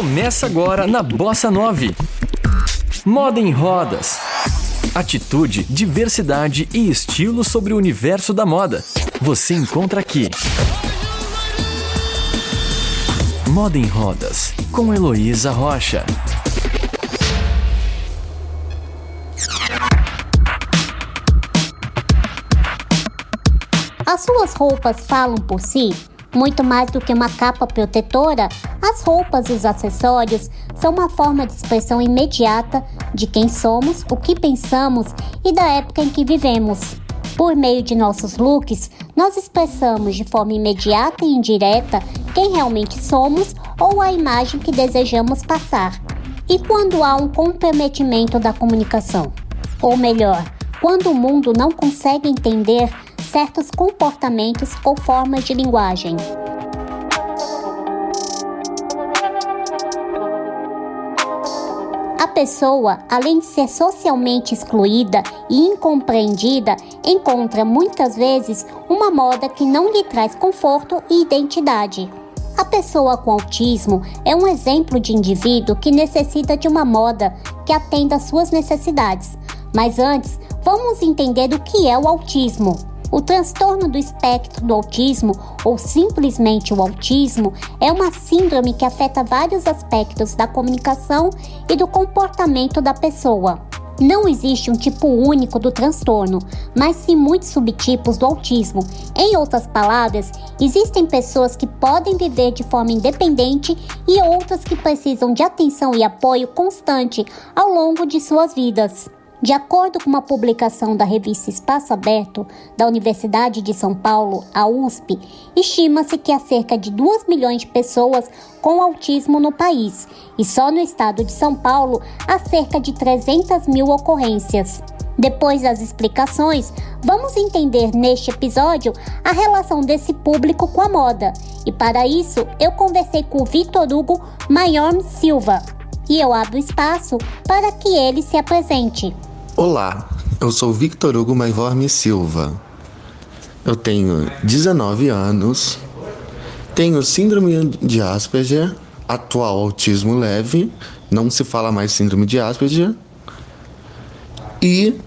Começa agora na Bossa 9. Moda em rodas. Atitude, diversidade e estilo sobre o universo da moda. Você encontra aqui. Moda em Rodas, com Heloísa Rocha. As suas roupas falam por si? Muito mais do que uma capa protetora, as roupas e os acessórios são uma forma de expressão imediata de quem somos, o que pensamos e da época em que vivemos. Por meio de nossos looks, nós expressamos de forma imediata e indireta quem realmente somos ou a imagem que desejamos passar. E quando há um comprometimento da comunicação? Ou melhor, quando o mundo não consegue entender certos comportamentos ou formas de linguagem. A pessoa, além de ser socialmente excluída e incompreendida, encontra muitas vezes uma moda que não lhe traz conforto e identidade. A pessoa com autismo é um exemplo de indivíduo que necessita de uma moda que atenda às suas necessidades. Mas antes, vamos entender o que é o autismo. O transtorno do espectro do autismo, ou simplesmente o autismo, é uma síndrome que afeta vários aspectos da comunicação e do comportamento da pessoa. Não existe um tipo único do transtorno, mas sim muitos subtipos do autismo. Em outras palavras, existem pessoas que podem viver de forma independente e outras que precisam de atenção e apoio constante ao longo de suas vidas. De acordo com uma publicação da revista Espaço Aberto da Universidade de São Paulo, a USP, estima-se que há cerca de 2 milhões de pessoas com autismo no país e só no estado de São Paulo há cerca de 300 mil ocorrências. Depois das explicações, vamos entender neste episódio a relação desse público com a moda. E para isso, eu conversei com o Vitor Hugo Maior Silva. E eu abro espaço para que ele se apresente. Olá, eu sou Victor Hugo Maivorme Silva. Eu tenho 19 anos, tenho síndrome de Asperger, atual autismo leve, não se fala mais síndrome de Asperger, e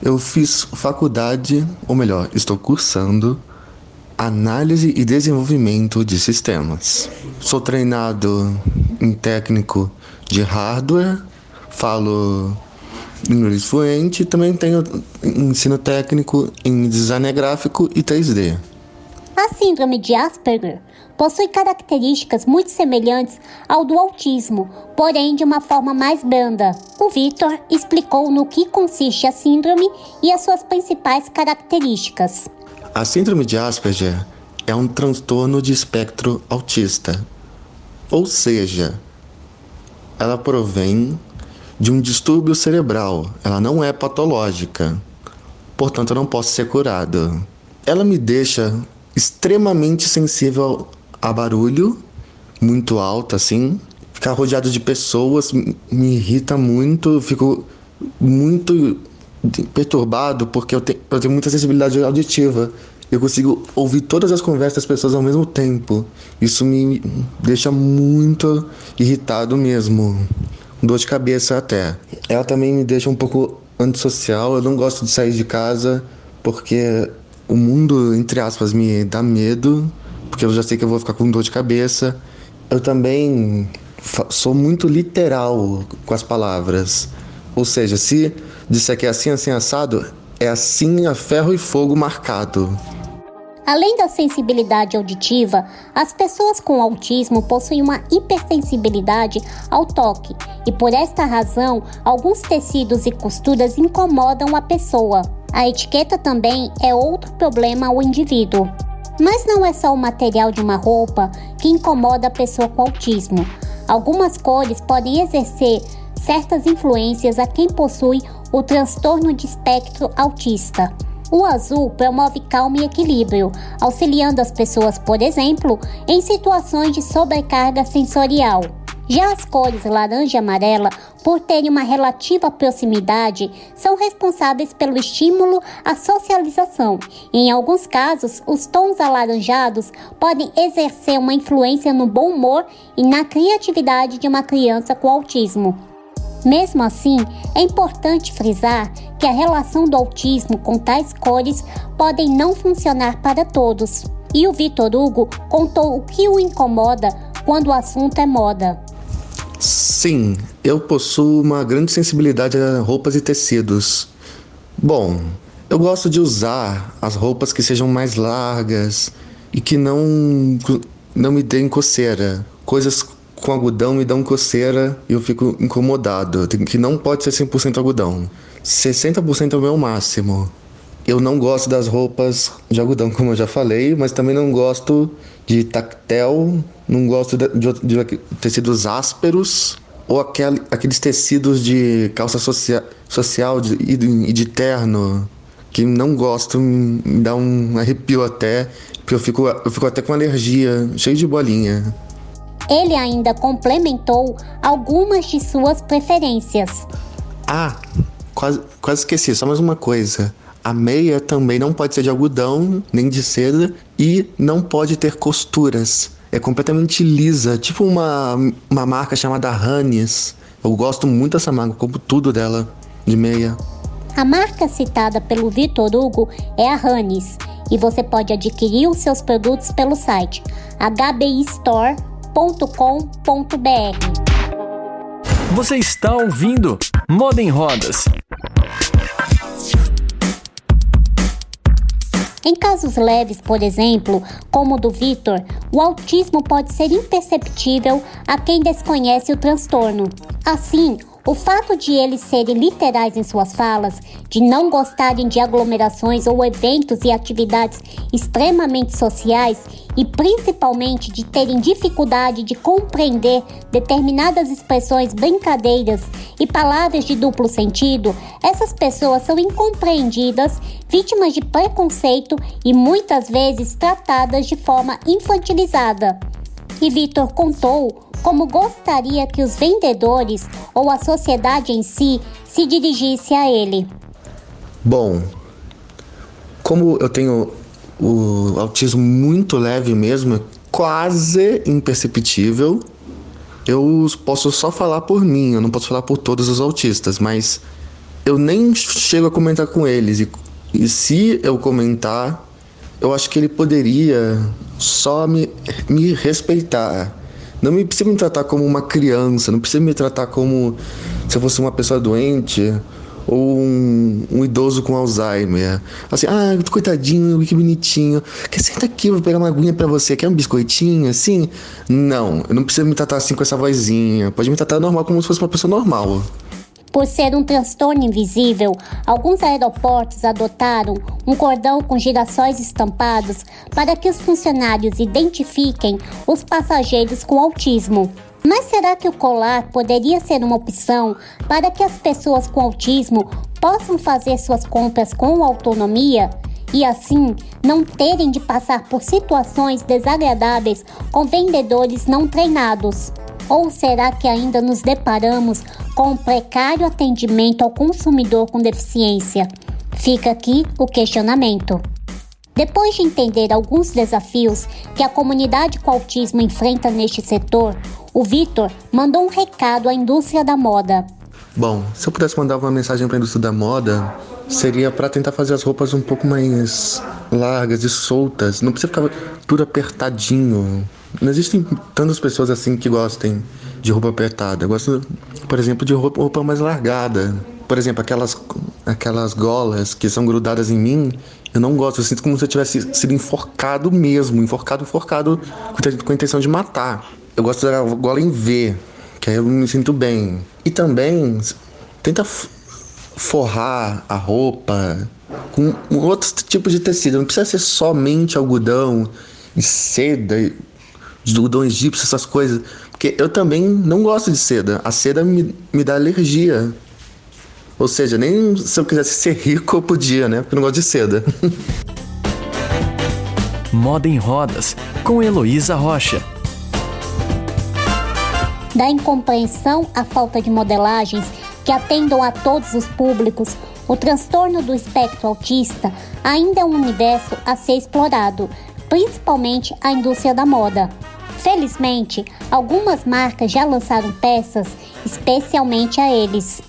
eu fiz faculdade, ou melhor, estou cursando análise e desenvolvimento de sistemas. Sou treinado em técnico de hardware, falo inglês fluente também tenho ensino técnico em design gráfico e 3D. A síndrome de Asperger possui características muito semelhantes ao do autismo, porém de uma forma mais branda. O Victor explicou no que consiste a síndrome e as suas principais características. A síndrome de Asperger é um transtorno de espectro autista, ou seja, ela provém de um distúrbio cerebral. Ela não é patológica. Portanto, eu não posso ser curado. Ela me deixa extremamente sensível a barulho, muito alto assim. Ficar rodeado de pessoas me irrita muito, fico muito perturbado porque eu, te, eu tenho muita sensibilidade auditiva. Eu consigo ouvir todas as conversas das pessoas ao mesmo tempo. Isso me deixa muito irritado mesmo dor de cabeça até. Ela também me deixa um pouco antissocial, eu não gosto de sair de casa porque o mundo, entre aspas, me dá medo, porque eu já sei que eu vou ficar com dor de cabeça. Eu também sou muito literal com as palavras. Ou seja, se disser que é assim, assim, assado, é assim a ferro e fogo marcado. Além da sensibilidade auditiva, as pessoas com autismo possuem uma hipersensibilidade ao toque e, por esta razão, alguns tecidos e costuras incomodam a pessoa. A etiqueta também é outro problema ao indivíduo. Mas não é só o material de uma roupa que incomoda a pessoa com autismo. Algumas cores podem exercer certas influências a quem possui o transtorno de espectro autista. O azul promove calma e equilíbrio, auxiliando as pessoas, por exemplo, em situações de sobrecarga sensorial. Já as cores laranja e amarela, por terem uma relativa proximidade, são responsáveis pelo estímulo à socialização. Em alguns casos, os tons alaranjados podem exercer uma influência no bom humor e na criatividade de uma criança com autismo. Mesmo assim, é importante frisar que a relação do autismo com tais cores podem não funcionar para todos. E o Vitor Hugo contou o que o incomoda quando o assunto é moda. Sim, eu possuo uma grande sensibilidade a roupas e tecidos. Bom, eu gosto de usar as roupas que sejam mais largas e que não, não me deem coceira. Coisas com algodão me dão coceira e eu fico incomodado. Que não pode ser 100% algodão. 60% é o meu máximo. Eu não gosto das roupas de algodão, como eu já falei, mas também não gosto de tactel, não gosto de, de, de tecidos ásperos ou aquele, aqueles tecidos de calça socia, social e, de, de terno que não gosto, me dá um arrepio até, porque eu fico, eu fico até com alergia, cheio de bolinha. Ele ainda complementou algumas de suas preferências. Ah, quase, quase esqueci, só mais uma coisa. A meia também não pode ser de algodão, nem de seda, e não pode ter costuras. É completamente lisa, tipo uma, uma marca chamada Hannes. Eu gosto muito dessa marca, como tudo dela, de meia. A marca citada pelo Vitor Hugo é a Hannes, e você pode adquirir os seus produtos pelo site hbistore.com.br. Você está ouvindo Moda em Rodas Em casos leves, por exemplo, como o do Vitor, o autismo pode ser imperceptível a quem desconhece o transtorno. Assim, o fato de eles serem literais em suas falas, de não gostarem de aglomerações ou eventos e atividades extremamente sociais e principalmente de terem dificuldade de compreender determinadas expressões brincadeiras e palavras de duplo sentido, essas pessoas são incompreendidas, vítimas de preconceito e muitas vezes tratadas de forma infantilizada. E Vitor contou como gostaria que os vendedores ou a sociedade em si se dirigisse a ele. Bom, como eu tenho o autismo muito leve mesmo, quase imperceptível, eu posso só falar por mim, eu não posso falar por todos os autistas, mas eu nem chego a comentar com eles. E, e se eu comentar, eu acho que ele poderia só me, me respeitar. Não me precisa me tratar como uma criança, não precisa me tratar como se eu fosse uma pessoa doente ou um, um, idoso com Alzheimer. Assim, ah, coitadinho, que bonitinho. Quer senta aqui, vou pegar uma aguinha para você. Quer um biscoitinho, assim? Não, eu não preciso me tratar assim com essa vozinha. Pode me tratar normal, como se fosse uma pessoa normal. Por ser um transtorno invisível, alguns aeroportos adotaram um cordão com girassóis estampados para que os funcionários identifiquem os passageiros com autismo. Mas será que o colar poderia ser uma opção para que as pessoas com autismo possam fazer suas compras com autonomia e assim não terem de passar por situações desagradáveis com vendedores não treinados? Ou será que ainda nos deparamos com um precário atendimento ao consumidor com deficiência? Fica aqui o questionamento. Depois de entender alguns desafios que a comunidade com autismo enfrenta neste setor, o Vitor mandou um recado à indústria da moda. Bom, se eu pudesse mandar uma mensagem para a indústria da moda, seria para tentar fazer as roupas um pouco mais largas e soltas. Não precisa ficar tudo apertadinho. Não existem tantas pessoas assim que gostem de roupa apertada. Eu gosto, por exemplo, de roupa, roupa mais largada. Por exemplo, aquelas, aquelas golas que são grudadas em mim, eu não gosto. Eu sinto como se eu tivesse sido enforcado mesmo. Enforcado, enforcado com a intenção de matar. Eu gosto da gola em V, que aí eu me sinto bem. E também tenta forrar a roupa com outros tipos de tecido. Não precisa ser somente algodão e seda algodão egípcio, essas coisas. Porque eu também não gosto de seda. A seda me, me dá alergia. Ou seja, nem se eu quisesse ser rico eu podia, né? Porque eu não gosto de seda. Moda em Rodas, com Heloísa Rocha. Da incompreensão à falta de modelagens que atendam a todos os públicos, o transtorno do espectro autista ainda é um universo a ser explorado, principalmente a indústria da moda. Felizmente, algumas marcas já lançaram peças especialmente a eles.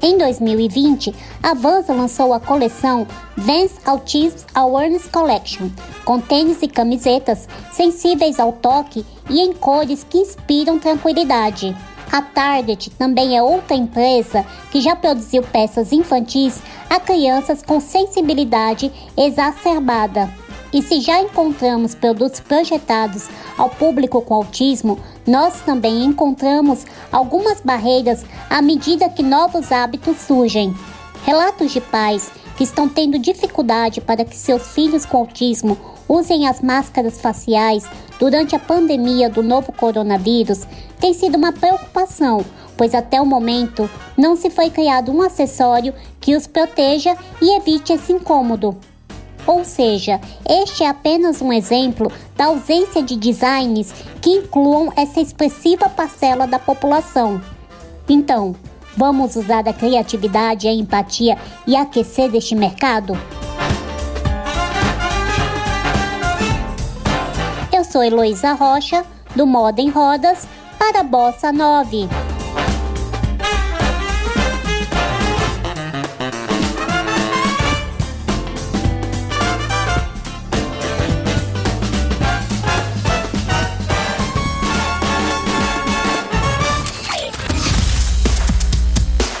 Em 2020, a Vans lançou a coleção Vans Autism Awareness Collection, com tênis e camisetas sensíveis ao toque e em cores que inspiram tranquilidade. A Target também é outra empresa que já produziu peças infantis a crianças com sensibilidade exacerbada. E se já encontramos produtos projetados ao público com autismo, nós também encontramos algumas barreiras à medida que novos hábitos surgem. Relatos de pais que estão tendo dificuldade para que seus filhos com autismo usem as máscaras faciais durante a pandemia do novo coronavírus tem sido uma preocupação, pois até o momento não se foi criado um acessório que os proteja e evite esse incômodo. Ou seja, este é apenas um exemplo da ausência de designs que incluam essa expressiva parcela da população. Então, vamos usar a criatividade, a empatia e aquecer deste mercado? Eu sou Heloísa Rocha, do Moda em Rodas, para Bossa 9.